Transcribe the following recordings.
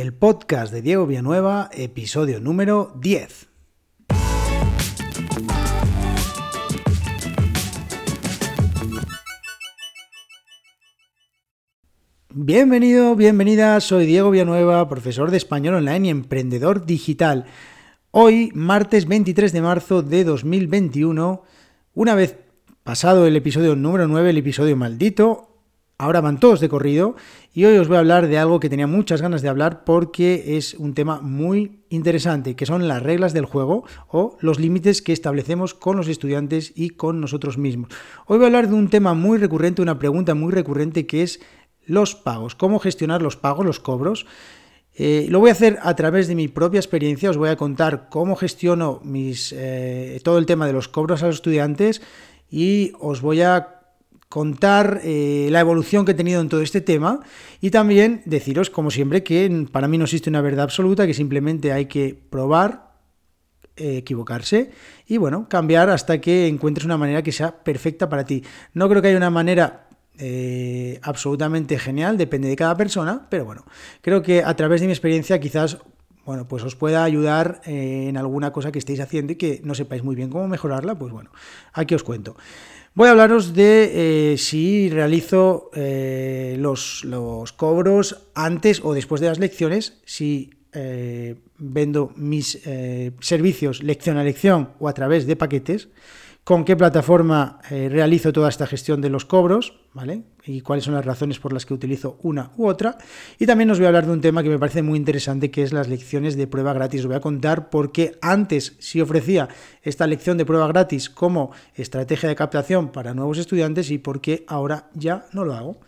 el podcast de Diego Villanueva, episodio número 10. Bienvenido, bienvenida, soy Diego Villanueva, profesor de español online y emprendedor digital. Hoy, martes 23 de marzo de 2021, una vez pasado el episodio número 9, el episodio maldito, Ahora van todos de corrido y hoy os voy a hablar de algo que tenía muchas ganas de hablar porque es un tema muy interesante, que son las reglas del juego o los límites que establecemos con los estudiantes y con nosotros mismos. Hoy voy a hablar de un tema muy recurrente, una pregunta muy recurrente que es los pagos, cómo gestionar los pagos, los cobros. Eh, lo voy a hacer a través de mi propia experiencia, os voy a contar cómo gestiono mis, eh, todo el tema de los cobros a los estudiantes y os voy a contar eh, la evolución que he tenido en todo este tema y también deciros, como siempre, que para mí no existe una verdad absoluta, que simplemente hay que probar, eh, equivocarse y bueno, cambiar hasta que encuentres una manera que sea perfecta para ti. No creo que haya una manera eh, absolutamente genial, depende de cada persona, pero bueno, creo que a través de mi experiencia quizás bueno, pues os pueda ayudar en alguna cosa que estéis haciendo y que no sepáis muy bien cómo mejorarla, pues bueno, aquí os cuento. Voy a hablaros de eh, si realizo eh, los, cobros antes o después de las lecciones, si eh, vendo mis servicios lección a lección o a través de paquetes con qué plataforma eh, realizo toda esta gestión de los cobros, ¿vale? Y cuáles son las razones por las que utilizo una u otra. Y también os voy a hablar de un tema que me parece muy interesante, que es las lecciones de prueba gratis. Os voy a contar por qué antes sí ofrecía esta lección de prueba gratis como estrategia de captación para nuevos estudiantes y por qué ahora ya no lo hago.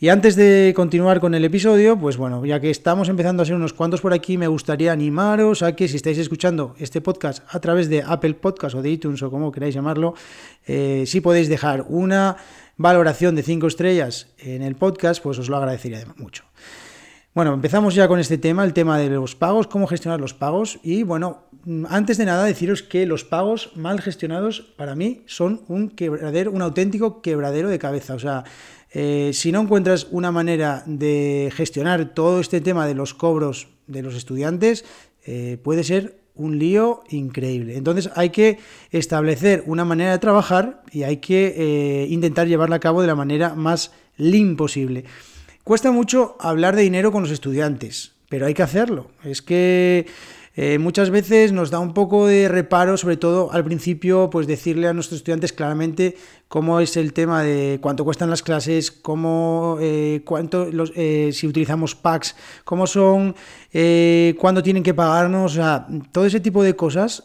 Y antes de continuar con el episodio, pues bueno, ya que estamos empezando a ser unos cuantos por aquí, me gustaría animaros a que si estáis escuchando este podcast a través de Apple Podcast o de iTunes o como queráis llamarlo, eh, si podéis dejar una valoración de 5 estrellas en el podcast, pues os lo agradecería mucho. Bueno, empezamos ya con este tema, el tema de los pagos, cómo gestionar los pagos. Y bueno, antes de nada deciros que los pagos mal gestionados para mí son un quebradero, un auténtico quebradero de cabeza. O sea, eh, si no encuentras una manera de gestionar todo este tema de los cobros de los estudiantes, eh, puede ser un lío increíble. Entonces hay que establecer una manera de trabajar y hay que eh, intentar llevarla a cabo de la manera más lean posible. Cuesta mucho hablar de dinero con los estudiantes, pero hay que hacerlo. Es que eh, muchas veces nos da un poco de reparo, sobre todo al principio, pues decirle a nuestros estudiantes claramente cómo es el tema de cuánto cuestan las clases, cómo, eh, cuánto, eh, si utilizamos packs, cómo son, cuándo tienen que pagarnos, o sea, todo ese tipo de cosas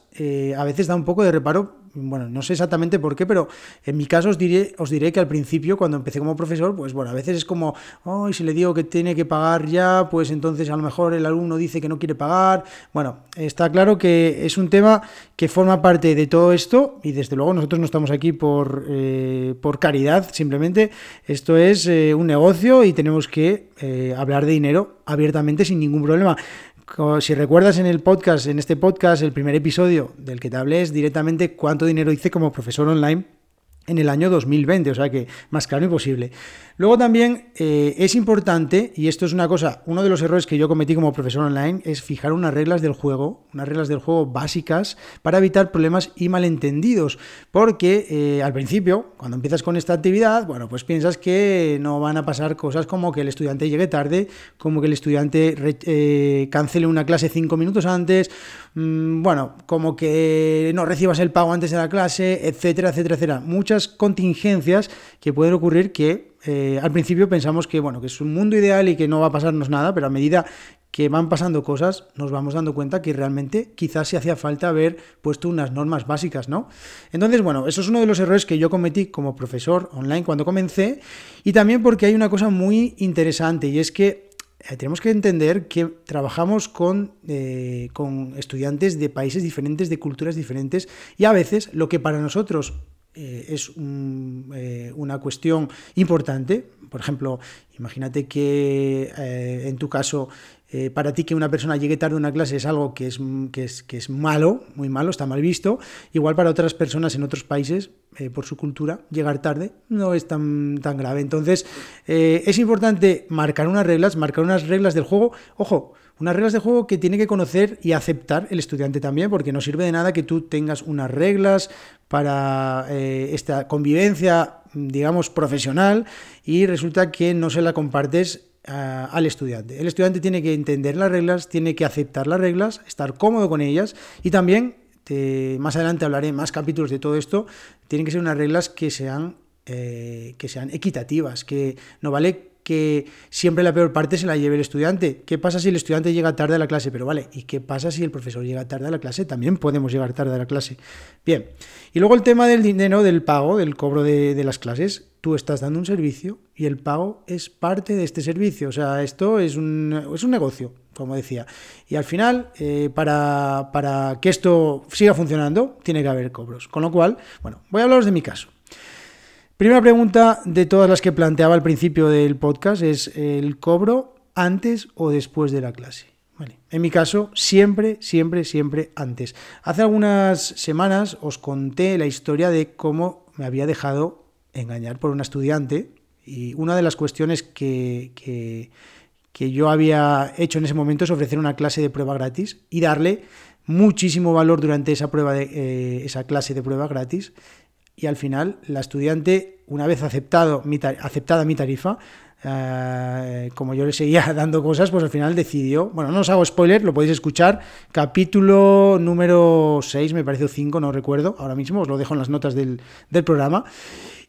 a veces da un poco de reparo bueno, no sé exactamente por qué, pero en mi caso os diré, os diré que al principio, cuando empecé como profesor, pues bueno, a veces es como, oh, si le digo que tiene que pagar ya, pues entonces a lo mejor el alumno dice que no quiere pagar. Bueno, está claro que es un tema que forma parte de todo esto y desde luego nosotros no estamos aquí por, eh, por caridad, simplemente esto es eh, un negocio y tenemos que eh, hablar de dinero abiertamente sin ningún problema si recuerdas en el podcast, en este podcast, el primer episodio del que te hablé es directamente cuánto dinero hice como profesor online en el año 2020, o sea que más claro imposible. Luego también eh, es importante, y esto es una cosa, uno de los errores que yo cometí como profesor online es fijar unas reglas del juego, unas reglas del juego básicas para evitar problemas y malentendidos. Porque eh, al principio, cuando empiezas con esta actividad, bueno, pues piensas que no van a pasar cosas como que el estudiante llegue tarde, como que el estudiante eh, cancele una clase cinco minutos antes, bueno, como que no recibas el pago antes de la clase, etcétera, etcétera, etcétera. Muchas contingencias que pueden ocurrir que eh, al principio pensamos que, bueno, que es un mundo ideal y que no va a pasarnos nada, pero a medida que van pasando cosas, nos vamos dando cuenta que realmente quizás se hacía falta haber puesto unas normas básicas, ¿no? Entonces, bueno, eso es uno de los errores que yo cometí como profesor online cuando comencé y también porque hay una cosa muy interesante y es que eh, tenemos que entender que trabajamos con, eh, con estudiantes de países diferentes, de culturas diferentes y a veces lo que para nosotros eh, es una cuestión importante. Por ejemplo, imagínate que en tu caso eh, para ti que una persona llegue tarde a una clase es algo que es, que, es, que es malo, muy malo, está mal visto. Igual para otras personas en otros países, eh, por su cultura, llegar tarde no es tan, tan grave. Entonces, eh, es importante marcar unas reglas, marcar unas reglas del juego. Ojo, unas reglas de juego que tiene que conocer y aceptar el estudiante también, porque no sirve de nada que tú tengas unas reglas para esta convivencia, digamos, profesional y resulta que no se la compartes al estudiante. El estudiante tiene que entender las reglas, tiene que aceptar las reglas, estar cómodo con ellas y también, más adelante hablaré más capítulos de todo esto, tienen que ser unas reglas que sean, eh, que sean equitativas, que no vale que siempre la peor parte se la lleve el estudiante. ¿Qué pasa si el estudiante llega tarde a la clase? Pero vale, ¿y qué pasa si el profesor llega tarde a la clase? También podemos llegar tarde a la clase. Bien, y luego el tema del dinero, del pago, del cobro de, las clases. Tú estás dando un servicio y el pago es parte de este servicio. O sea, esto es un, es un negocio, como decía. Y al final, eh, para, para que esto siga funcionando, tiene que haber cobros. Con lo cual, bueno, voy a hablaros de mi caso. Primera pregunta de todas las que planteaba al principio del podcast es el cobro antes o después de la clase. En mi caso, siempre, siempre, siempre antes. Hace algunas semanas os conté la historia de cómo me había dejado engañar por una estudiante y una de las cuestiones que, que, yo había hecho en ese momento es ofrecer una clase de prueba gratis y darle muchísimo valor durante esa, prueba de, eh, esa clase de prueba gratis y al final la estudiante, una vez aceptado aceptada mi tarifa, eh, como yo le seguía dando cosas, pues al final decidió, bueno, no os hago spoiler, lo podéis escuchar, capítulo número 6, me parece 5, no recuerdo, ahora mismo os lo dejo en las notas del, programa.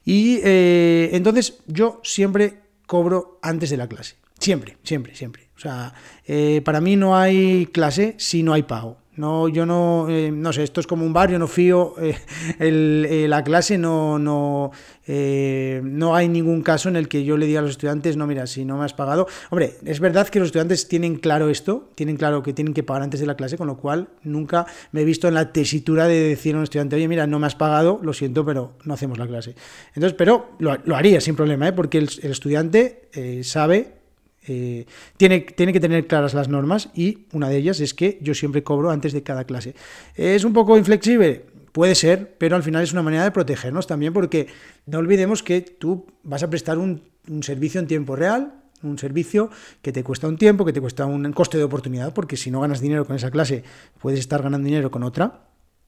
Y eh, entonces yo siempre cobro antes de la clase, siempre, siempre, siempre. O sea, eh, para mí no hay clase si no hay pago. No, yo no, eh, no sé, esto es como un barrio, no fío, eh, eh, la clase no, no, no hay ningún caso en el que yo le diga a los estudiantes, no, mira, si no me has pagado. Hombre, es verdad que los estudiantes tienen claro esto, tienen claro que tienen que pagar antes de la clase, con lo cual nunca me he visto en la tesitura de decir a un estudiante, oye, mira, no me has pagado, lo siento, pero no hacemos la clase. Entonces, pero lo, haría sin problema, porque el, el estudiante sabe eh, tiene, tiene, que tener claras las normas y una de ellas es que yo siempre cobro antes de cada clase. ¿Es un poco inflexible? Puede ser, pero al final es una manera de protegernos también porque no olvidemos que tú vas a prestar un, servicio en tiempo real, un servicio que te cuesta un tiempo, que te cuesta un coste de oportunidad, porque si no ganas dinero con esa clase, puedes estar ganando dinero con otra.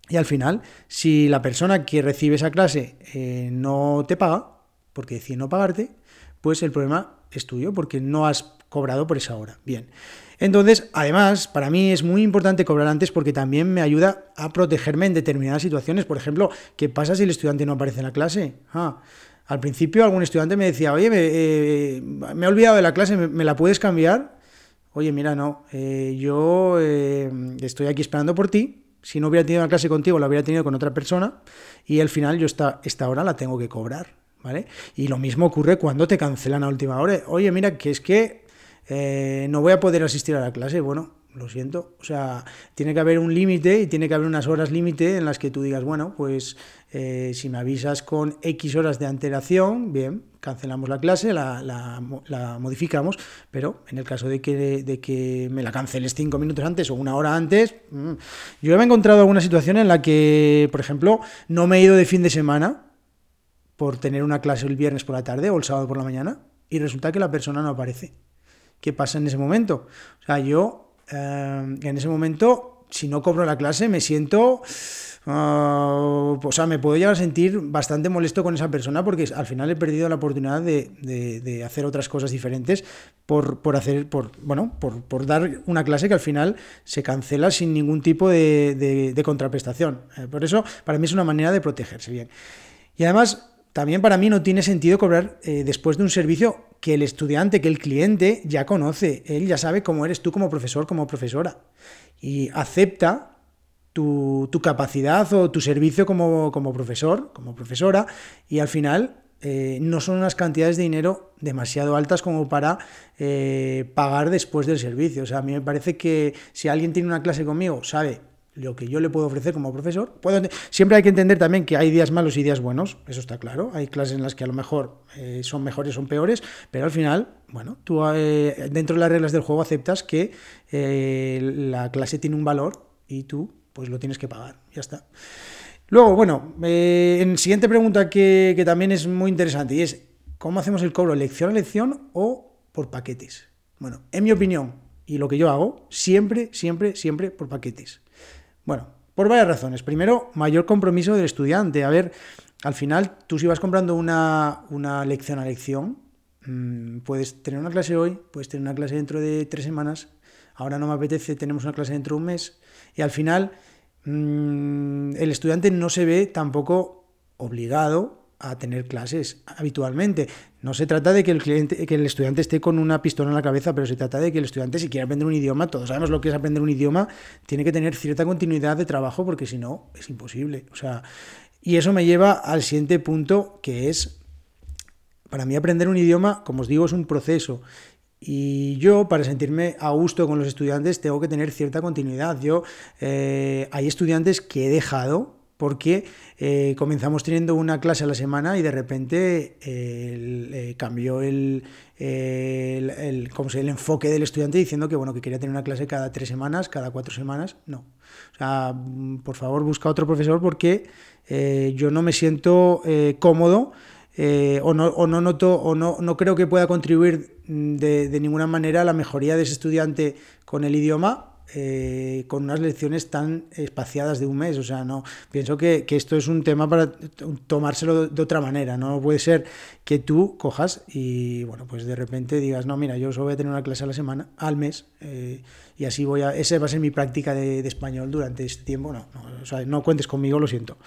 Y al final, si la persona que recibe esa clase eh, no te paga, porque decide no pagarte, pues el problema es tuyo porque no has cobrado por esa hora. Bien. Entonces, además, para mí es muy importante cobrar antes porque también me ayuda a protegerme en determinadas situaciones. Por ejemplo, ¿qué pasa si el estudiante no aparece en la clase? Ah, al principio algún estudiante me decía, oye, me, eh, he olvidado de la clase, ¿me, la puedes cambiar? Oye, mira, no, eh, yo eh, estoy aquí esperando por ti. Si no hubiera tenido una clase contigo, la hubiera tenido con otra persona y al final yo esta, esta hora la tengo que cobrar. ¿Vale? Y lo mismo ocurre cuando te cancelan a última hora. Oye, mira, que es que eh, no voy a poder asistir a la clase. Bueno, lo siento. O sea, tiene que haber un límite y tiene que haber unas horas límite en las que tú digas, bueno, pues eh, si me avisas con X horas de antelación, bien, cancelamos la clase, la, modificamos, pero en el caso de que, me la canceles cinco minutos antes o una hora antes, mm, yo he encontrado alguna situación en la que, por ejemplo, no me he ido de fin de semana por tener una clase el viernes por la tarde o el sábado por la mañana y resulta que la persona no aparece. ¿Qué pasa en ese momento? O sea, yo eh, en ese momento, si no cobro la clase, me siento... Ah, o sea, me puedo llegar a sentir bastante molesto con esa persona porque al final he perdido la oportunidad de, hacer otras cosas diferentes por, por hacer, por, bueno, por, dar una clase que al final se cancela sin ningún tipo de, contraprestación. Eh, por eso, para mí es una manera de protegerse bien. Y además, también para mí no tiene sentido cobrar eh, después de un servicio que el estudiante, que el cliente ya conoce. Él ya sabe cómo eres tú como profesor, como profesora. Y acepta tu, capacidad o tu servicio como, como, profesor, como profesora. Y al final eh, no son unas cantidades de dinero demasiado altas como para eh, pagar después del servicio. O sea, a mí me parece que si alguien tiene una clase conmigo, sabe lo que yo le puedo ofrecer como profesor. Puedo, siempre hay que entender también que hay días malos y días buenos, eso está claro. Hay clases en las que a lo mejor eh, son mejores, son peores, pero al final, bueno, tú eh, dentro de las reglas del juego aceptas que eh, la clase tiene un valor y tú pues lo tienes que pagar, ya está. Luego, bueno, en siguiente pregunta que, que también es muy interesante y es, ¿cómo hacemos el cobro? ¿Lección a lección o por paquetes? Bueno, en mi opinión, y lo que yo hago, siempre, siempre, siempre por paquetes. Bueno, por varias razones. Primero, mayor compromiso del estudiante. A ver, al final, tú si vas comprando una, lección a lección, mm, puedes tener una clase hoy, puedes tener una clase dentro de tres semanas, ahora no me apetece, tenemos una clase dentro de un mes, y al final mm, el estudiante no se ve tampoco obligado a tener clases habitualmente. No se trata de que el, cliente, que el estudiante esté con una pistola en la cabeza, pero se trata de que el estudiante, si quiere aprender un idioma, todos sabemos lo que es aprender un idioma, tiene que tener cierta continuidad de trabajo, porque si no, es imposible. O sea, y eso me lleva al siguiente punto, que es, para mí aprender un idioma, como os digo, es un proceso. Y yo, para sentirme a gusto con los estudiantes, tengo que tener cierta continuidad. Yo, eh, hay estudiantes que he dejado porque eh, comenzamos teniendo una clase a la semana y de repente eh, cambió el, el, el, el, enfoque del estudiante diciendo que, bueno, que quería tener una clase cada tres semanas, cada cuatro semanas. No. O sea, mm, por favor, busca otro profesor porque eh, yo no me siento cómodo o, no, o, no, noto o no, no creo que pueda contribuir mm, de, de ninguna manera a la mejoría de ese estudiante con el idioma eh, con unas lecciones tan espaciadas de un mes. O sea, no pienso que, esto es un tema para tomárselo de, otra manera. No puede ser que tú cojas y, bueno, pues de repente digas, no, mira, yo solo voy a tener una clase a la semana, al mes, eh, y así voy a. Esa va a ser mi práctica de, español durante este tiempo. No, no, o sea, no cuentes conmigo, lo siento.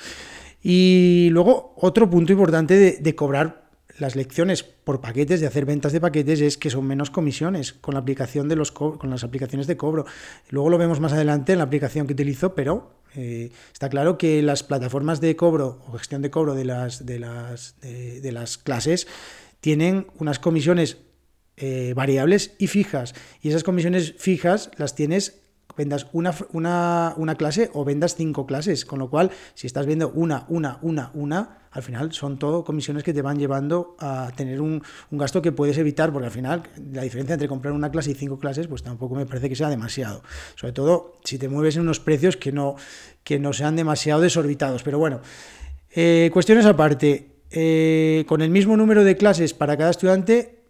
Y luego, otro punto importante de, de cobrar las lecciones por paquetes, de hacer ventas de paquetes, es que son menos comisiones con la aplicación de los con las aplicaciones de cobro. Luego lo vemos más adelante en la aplicación que utilizo, pero eh, está claro que las plataformas de cobro o gestión de cobro de las, de las, de, las clases tienen unas comisiones eh, variables y fijas. Y esas comisiones fijas las tienes vendas una, una, una, clase o vendas cinco clases, con lo cual si estás viendo una, una, una, una, al final son todo comisiones que te van llevando a tener un, un, gasto que puedes evitar, porque al final la diferencia entre comprar una clase y cinco clases, pues tampoco me parece que sea demasiado. Sobre todo si te mueves en unos precios que no, que no sean demasiado desorbitados. Pero bueno, eh, cuestiones aparte. Eh, con el mismo número de clases para cada estudiante,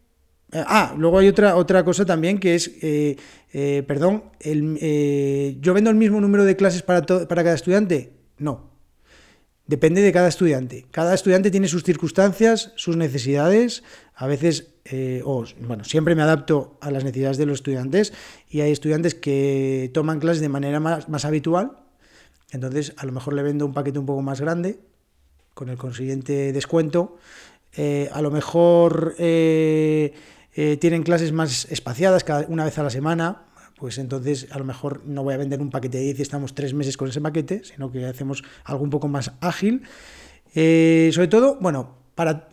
ah, luego hay otra, otra cosa también que es, eh, eh, perdón, el, ¿yo vendo el mismo número de clases para, para cada estudiante? No. Depende de cada estudiante. Cada estudiante tiene sus circunstancias, sus necesidades. A veces, o, bueno, siempre me adapto a las necesidades de los estudiantes y hay estudiantes que toman clases de manera más, más habitual. Entonces, a lo mejor le vendo un paquete un poco más grande con el consiguiente descuento. a lo mejor eh, tienen clases más espaciadas, cada una vez a la semana, pues entonces a lo mejor no voy a vender un paquete de 10 y estamos tres meses con ese paquete, sino que hacemos algo un poco más ágil. Eh, sobre todo, bueno, para,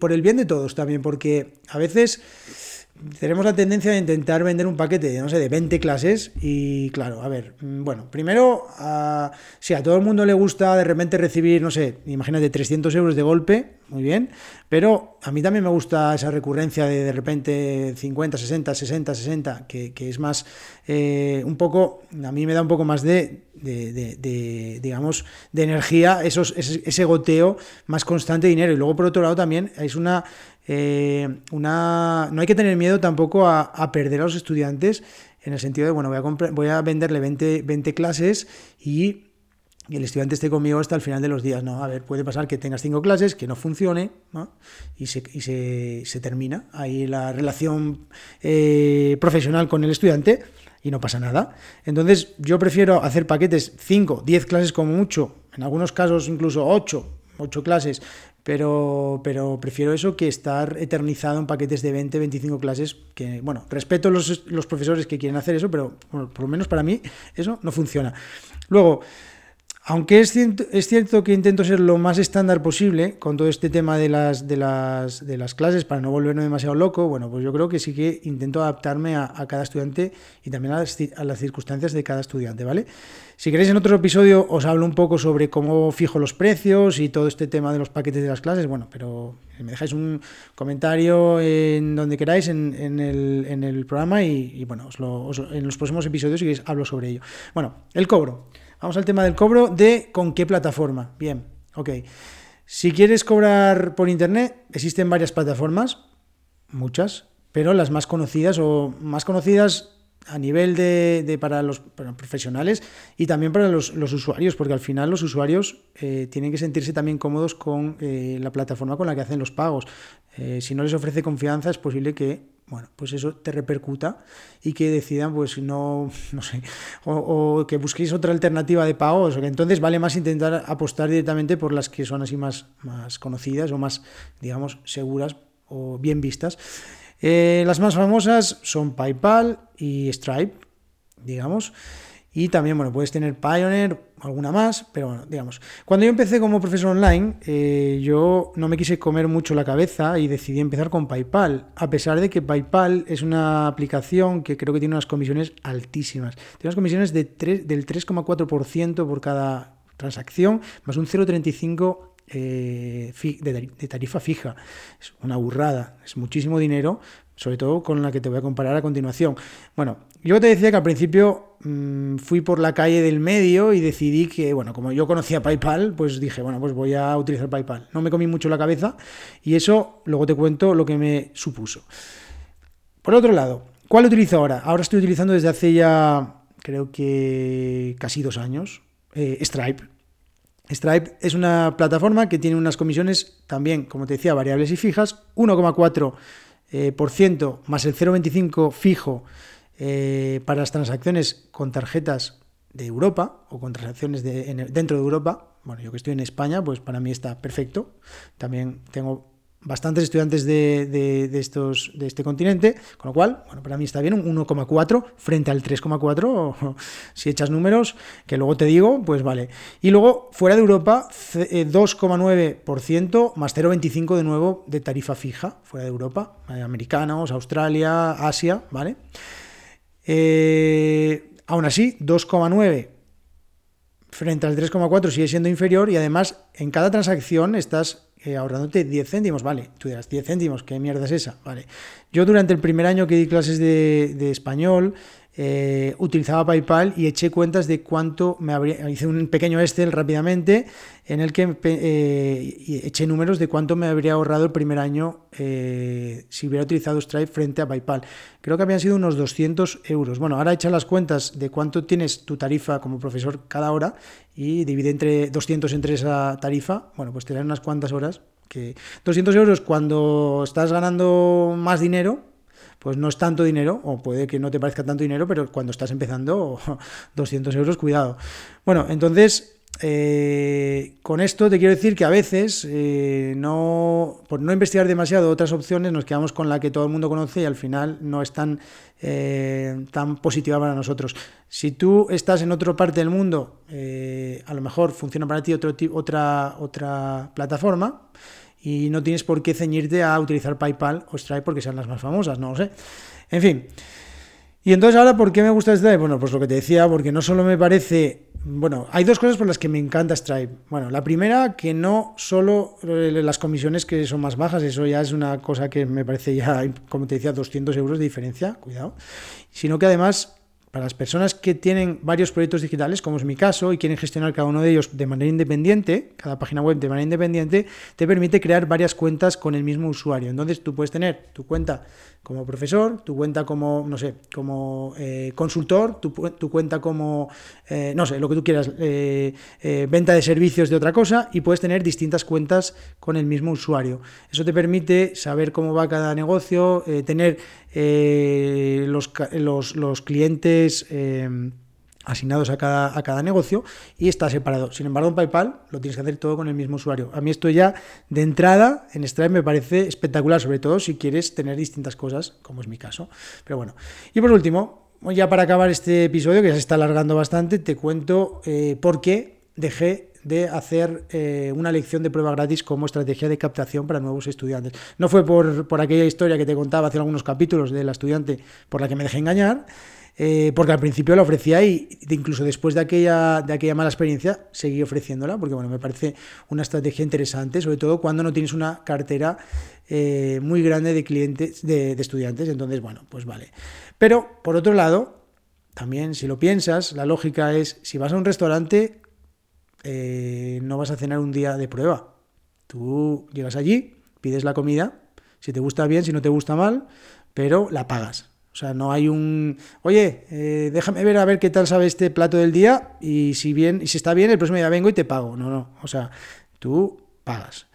por el bien de todos también, porque a veces tenemos la tendencia de intentar vender un paquete de, no sé, de 20 clases y claro, a ver, mm, bueno, primero, a, si a todo el mundo le gusta de repente recibir, no sé, imagínate 300 euros de golpe, muy bien, pero a mí también me gusta esa recurrencia de de repente 50, 60, 60, 60, que, que es más, eh, un poco, a mí me da un poco más de, de, de, digamos, de energía, esos, ese, ese goteo más constante de dinero. Y luego, por otro lado, también es una eh, una, no hay que tener miedo tampoco a, perder a los estudiantes en el sentido de, bueno, voy a, voy a venderle 20, 20 clases y, el estudiante esté conmigo hasta el final de los días. No, a ver, puede pasar que tengas cinco clases, que no funcione y, se, y se, se, termina ahí la relación eh, profesional con el estudiante y no pasa nada. Entonces, yo prefiero hacer paquetes 5, 10 clases como mucho, en algunos casos incluso 8, 8 clases, pero, pero prefiero eso que estar eternizado en paquetes de 20, 25 clases, que, bueno, respeto los, los profesores que quieren hacer eso, pero por lo menos para mí eso no funciona. Luego, Aunque es cierto, es cierto, que intento ser lo más estándar posible con todo este tema de las, de las, de las clases para no volverme demasiado loco, bueno, pues yo creo que sí que intento adaptarme a, cada estudiante y también a las, circunstancias de cada estudiante, ¿vale? Si queréis en otro episodio os hablo un poco sobre cómo fijo los precios y todo este tema de los paquetes de las clases, bueno, pero me dejáis un comentario en donde queráis en, en, el, en el, programa y, bueno, en los próximos episodios hablo sobre ello. Bueno, el cobro. Vamos al tema del cobro de con qué plataforma. Bien, ok. Si quieres cobrar por internet, existen varias plataformas, muchas, pero las más conocidas o más conocidas a nivel de, para los profesionales y también para los, usuarios, porque al final los usuarios eh, tienen que sentirse también cómodos con eh, la plataforma con la que hacen los pagos. Eh, si no les ofrece confianza, es posible que bueno, pues eso te repercuta y que decidan, pues no, no sé, o, que busquéis otra alternativa de pagos, o que entonces vale más intentar apostar directamente por las que son así más, más conocidas o más, digamos, seguras o bien vistas. Eh, las más famosas son PayPal y Stripe, digamos. Y también, bueno, puedes tener Pioneer, alguna más, pero bueno, digamos. Cuando yo empecé como profesor online, eh, yo no me quise comer mucho la cabeza y decidí empezar con PayPal, a pesar de que PayPal es una aplicación que creo que tiene unas comisiones altísimas. Tiene unas comisiones de del 3,4% por cada transacción, más un 0,35% eh, de tarifa fija. Es una burrada, es muchísimo dinero, sobre todo con la que te voy a comparar a continuación. Bueno, yo te decía que al principio mm, fui por la calle del medio y decidí que, bueno, como yo conocía PayPal, pues dije, bueno, pues voy a utilizar PayPal. No me comí mucho la cabeza y eso luego te cuento lo que me supuso. Por otro lado, ¿cuál utilizo ahora? Ahora estoy utilizando desde hace ya, creo que casi dos años, eh, Stripe. Stripe es una plataforma que tiene unas comisiones también, como te decía, variables y fijas, 1,4 eh, por ciento más el 0,25 fijo eh, para las transacciones con tarjetas de Europa o con transacciones dentro de Europa. Bueno, yo que estoy en España, pues para mí está perfecto. También tengo bastantes estudiantes de, de este continente, con lo cual, bueno, para mí está bien, un 1,4 frente al 3,4, si echas números, que luego te digo, pues vale. Y luego, fuera de Europa, 2,9% eh, más 0,25 de nuevo de tarifa fija, fuera de Europa, americanos, Australia, Asia, ¿vale? Eh, aún así, 2,9 frente al 3,4 sigue siendo inferior y además en cada transacción estás eh, ahorrándote 10 céntimos, vale, tú dirás, 10 céntimos, ¿qué mierda es esa? Vale. Yo durante el primer año que di clases de, de español, eh, utilizaba PayPal y eché cuentas de cuánto me habría. Hice un pequeño Excel rápidamente en el que eh, eché números de cuánto me habría ahorrado el primer año eh, si hubiera utilizado Stripe frente a PayPal. Creo que habían sido unos 200 euros. Bueno, ahora echa las cuentas de cuánto tienes tu tarifa como profesor cada hora y divide entre 200 entre esa tarifa. Bueno, pues te dan unas cuantas horas. Que 200 euros cuando estás ganando más dinero, pues no es tanto dinero, o puede que no te parezca tanto dinero, pero cuando estás empezando, 200 euros, cuidado. Bueno, entonces, eh, con esto te quiero decir que a veces, eh, no, por no investigar demasiado otras opciones, nos quedamos con la que todo el mundo conoce y al final no es tan, eh, positiva para nosotros. Si tú estás en otra parte del mundo, a lo mejor funciona para ti otra, otra plataforma y no tienes por qué ceñirte a utilizar PayPal o Stripe porque sean las más famosas, no lo sé. En fin. Y entonces ahora, ¿por qué me gusta Stripe? Bueno, pues lo que te decía, porque no solo me parece... Bueno, hay dos cosas por las que me encanta Stripe. Bueno, la primera, que no solo eh, las comisiones que son más bajas, eso ya es una cosa que me parece ya, como te decía, 200 euros de diferencia, cuidado, sino que además para las personas que tienen varios proyectos digitales, como es mi caso, y quieren gestionar cada uno de ellos de manera independiente, cada página web de manera independiente, te permite crear varias cuentas con el mismo usuario. Entonces tú puedes tener tu cuenta como profesor, tu cuenta como, no sé, como eh, consultor, tu, cuenta como, eh, no sé, lo que tú quieras, eh, venta de servicios de otra cosa y puedes tener distintas cuentas con el mismo usuario. Eso te permite saber cómo va cada negocio, tener los, los, los, clientes asignados a cada, a cada negocio y está separado. Sin embargo, en PayPal lo tienes que hacer todo con el mismo usuario. A mí esto ya de entrada en Stripe me parece espectacular, sobre todo si quieres tener distintas cosas, como es mi caso. Pero bueno. Y por último, ya para acabar este episodio, que ya se está alargando bastante, te cuento eh, por qué dejé de hacer eh, una lección de prueba gratis como estrategia de captación para nuevos estudiantes. No fue por, por aquella historia que te contaba hace algunos capítulos de la estudiante por la que me dejé engañar, eh, porque al principio la ofrecía y incluso después de aquella, de aquella mala experiencia seguí ofreciéndola, porque bueno, me parece una estrategia interesante, sobre todo cuando no tienes una cartera eh, muy grande de clientes, de, estudiantes, entonces bueno, pues vale. Pero por otro lado, también si lo piensas, la lógica es, si vas a un restaurante, eh, no vas a cenar un día de prueba. Tú llegas allí, pides la comida, si te gusta bien, si no te gusta mal, pero la pagas. O sea, no hay un, oye, eh, déjame ver a ver qué tal sabe este plato del día y si bien, y si está bien, el próximo día vengo y te pago. No, no. O sea, tú pagas.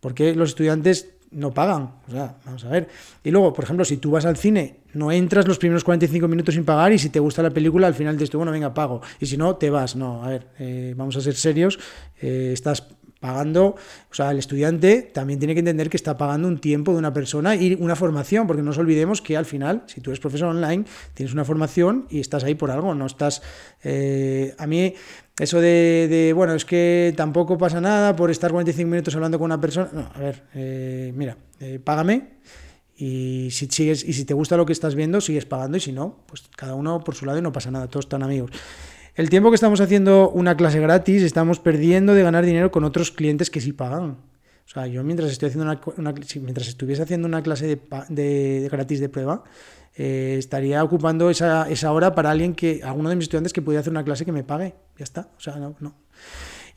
Porque los estudiantes no pagan. O sea, vamos a ver. Y luego, por ejemplo, si tú vas al cine, no entras los primeros 45 minutos sin pagar y si te gusta la película, al final dices, bueno, venga, pago. Y si no, te vas. No, a ver, eh, vamos a ser serios. Eh, estás pagando, o sea, el estudiante también tiene que entender que está pagando un tiempo de una persona y una formación, porque no nos olvidemos que al final, si tú eres profesor online, tienes una formación y estás ahí por algo, no estás... Eh, a mí, eso de, bueno, es que tampoco pasa nada por estar 45 minutos hablando con una persona, no, a ver, eh, mira, eh, págame y si sigues y si te gusta lo que estás viendo, sigues pagando y si no, pues cada uno por su lado y no pasa nada, todos están amigos. El tiempo que estamos haciendo una clase gratis, estamos perdiendo de ganar dinero con otros clientes que sí pagan. O sea, yo mientras estoy haciendo una, mientras estuviese haciendo una clase de, gratis de prueba, eh, estaría ocupando esa, esa, hora para alguien que, alguno de mis estudiantes que pudiera hacer una clase que me pague. Ya está. O sea, no.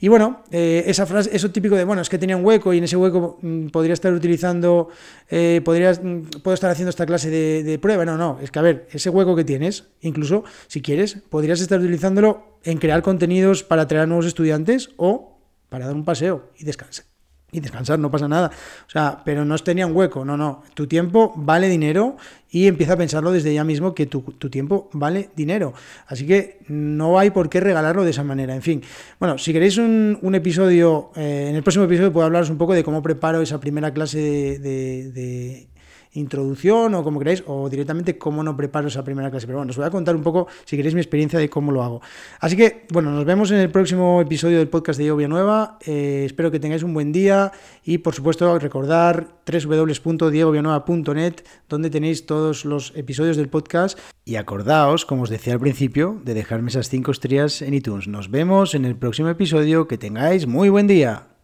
Y bueno, eh, esa frase, eso típico de, bueno, es que tenía un hueco y en ese hueco mm, podría estar utilizando, eh, podrías, mm, puedo estar haciendo esta clase de, prueba. No, no, es que a ver, ese hueco que tienes, incluso si quieres, podrías estar utilizándolo en crear contenidos para atraer a nuevos estudiantes o para dar un paseo y descansar y descansar, no pasa nada. O sea, pero no tenía un hueco, no, no. Tu tiempo vale dinero y empieza a pensarlo desde ya mismo que tu, tiempo vale dinero. Así que no hay por qué regalarlo de esa manera. En fin, bueno, si queréis un, episodio, eh, en el próximo episodio puedo hablaros un poco de cómo preparo esa primera clase de introducción o como queráis, o directamente cómo no preparo esa primera clase. Pero bueno, os voy a contar un poco, si queréis, mi experiencia de cómo lo hago. Así que, bueno, nos vemos en el próximo episodio del podcast de Diego Villanueva. Eh, espero que tengáis un buen día y, por supuesto, recordar www.diegovillanueva.net, donde tenéis todos los episodios del podcast. Y acordaos, como os decía al principio, de dejarme esas cinco estrellas en iTunes. Nos vemos en el próximo episodio. Que tengáis muy buen día.